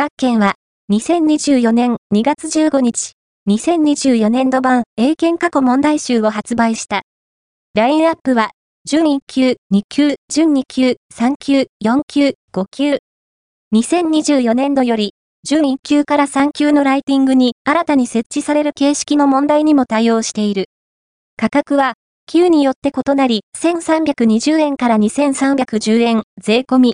学研は、2024年2月15日、2024年度版英検過去問題集を発売した。ラインアップは、準1級、2級、準2級、3級、4級、5級。2024年度より、準1級から3級のライティングに新たに設置される形式の問題にも対応している。価格は、級によって異なり、1320円から2310円、税込み。